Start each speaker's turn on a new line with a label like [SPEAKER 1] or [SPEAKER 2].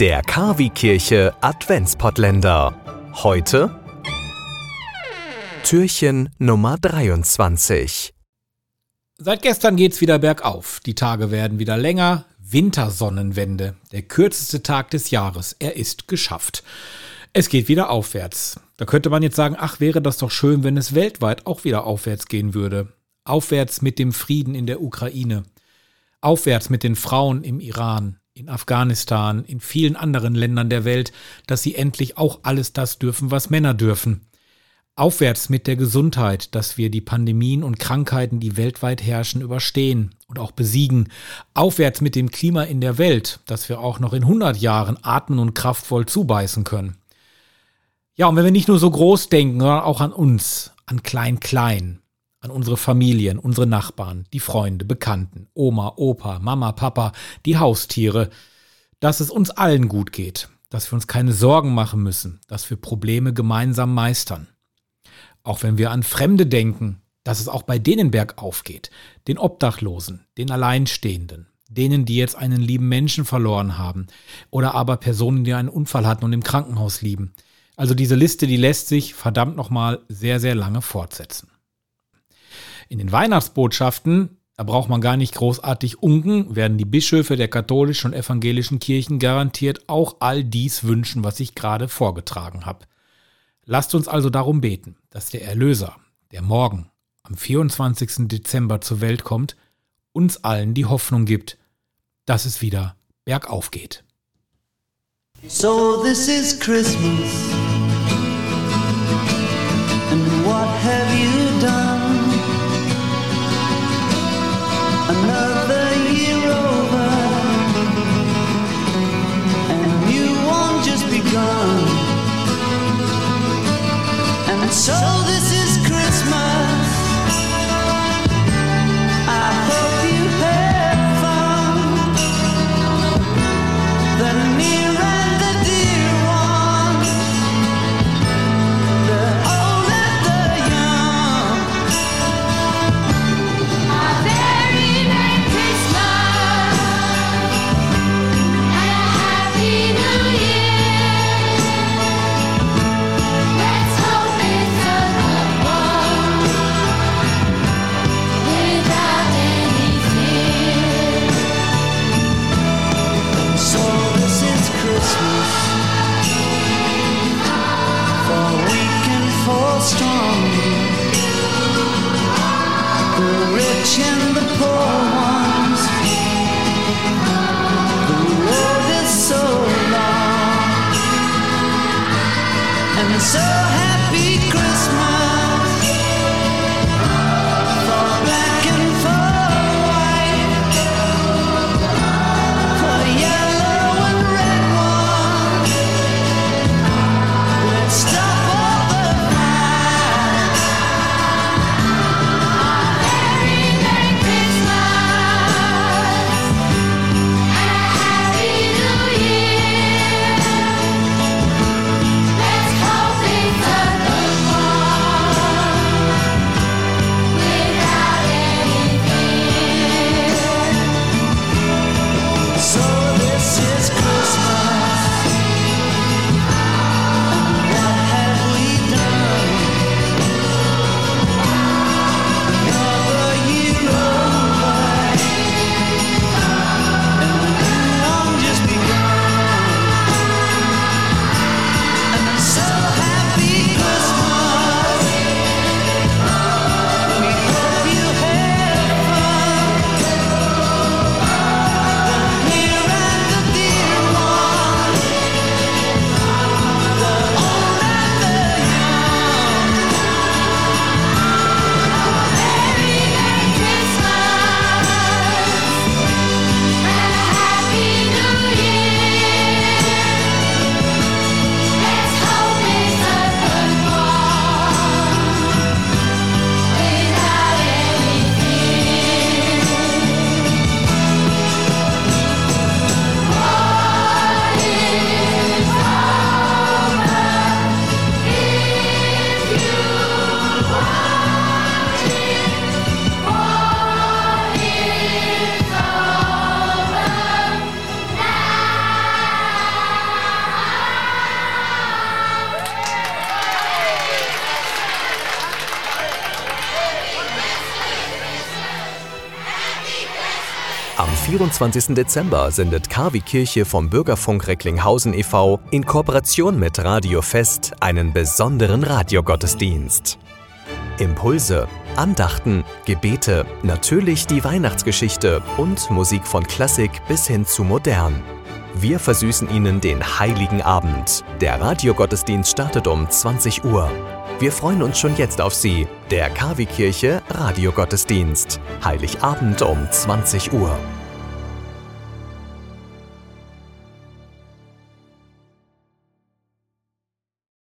[SPEAKER 1] Der Kavi-Kirche Adventspottländer. Heute Türchen Nummer 23.
[SPEAKER 2] Seit gestern geht's wieder bergauf. Die Tage werden wieder länger. Wintersonnenwende. Der kürzeste Tag des Jahres. Er ist geschafft. Es geht wieder aufwärts. Da könnte man jetzt sagen, ach, wäre das doch schön, wenn es weltweit auch wieder aufwärts gehen würde. Aufwärts mit dem Frieden in der Ukraine. Aufwärts mit den Frauen im Iran, in Afghanistan, in vielen anderen Ländern der Welt, dass sie endlich auch alles das dürfen, was Männer dürfen. Aufwärts mit der Gesundheit, dass wir die Pandemien und Krankheiten, die weltweit herrschen, überstehen und auch besiegen. Aufwärts mit dem Klima in der Welt, dass wir auch noch in 100 Jahren atmen und kraftvoll zubeißen können. Ja, und wenn wir nicht nur so groß denken, sondern auch an uns, an Klein-Klein, an unsere Familien, unsere Nachbarn, die Freunde, Bekannten, Oma, Opa, Mama, Papa, die Haustiere, dass es uns allen gut geht, dass wir uns keine Sorgen machen müssen, dass wir Probleme gemeinsam meistern. Auch wenn wir an Fremde denken, dass es auch bei denen bergauf geht, den Obdachlosen, den Alleinstehenden, denen, die jetzt einen lieben Menschen verloren haben oder aber Personen, die einen Unfall hatten und im Krankenhaus lieben. Also diese Liste, die lässt sich verdammt nochmal sehr, sehr lange fortsetzen. In den Weihnachtsbotschaften, da braucht man gar nicht großartig unken, werden die Bischöfe der katholischen und evangelischen Kirchen garantiert auch all dies wünschen, was ich gerade vorgetragen habe. Lasst uns also darum beten, dass der Erlöser, der morgen am 24. Dezember zur Welt kommt, uns allen die Hoffnung gibt, dass es wieder bergauf geht.
[SPEAKER 3] So this is Christmas.
[SPEAKER 1] Patient 24. Dezember sendet KW Kirche vom Bürgerfunk Recklinghausen e.V. in Kooperation mit Radio Fest einen besonderen Radiogottesdienst. Impulse, Andachten, Gebete, natürlich die Weihnachtsgeschichte und Musik von Klassik bis hin zu modern. Wir versüßen Ihnen den heiligen Abend. Der Radiogottesdienst startet um 20 Uhr. Wir freuen uns schon jetzt auf Sie. Der KW Kirche Radiogottesdienst. Heiligabend um 20 Uhr.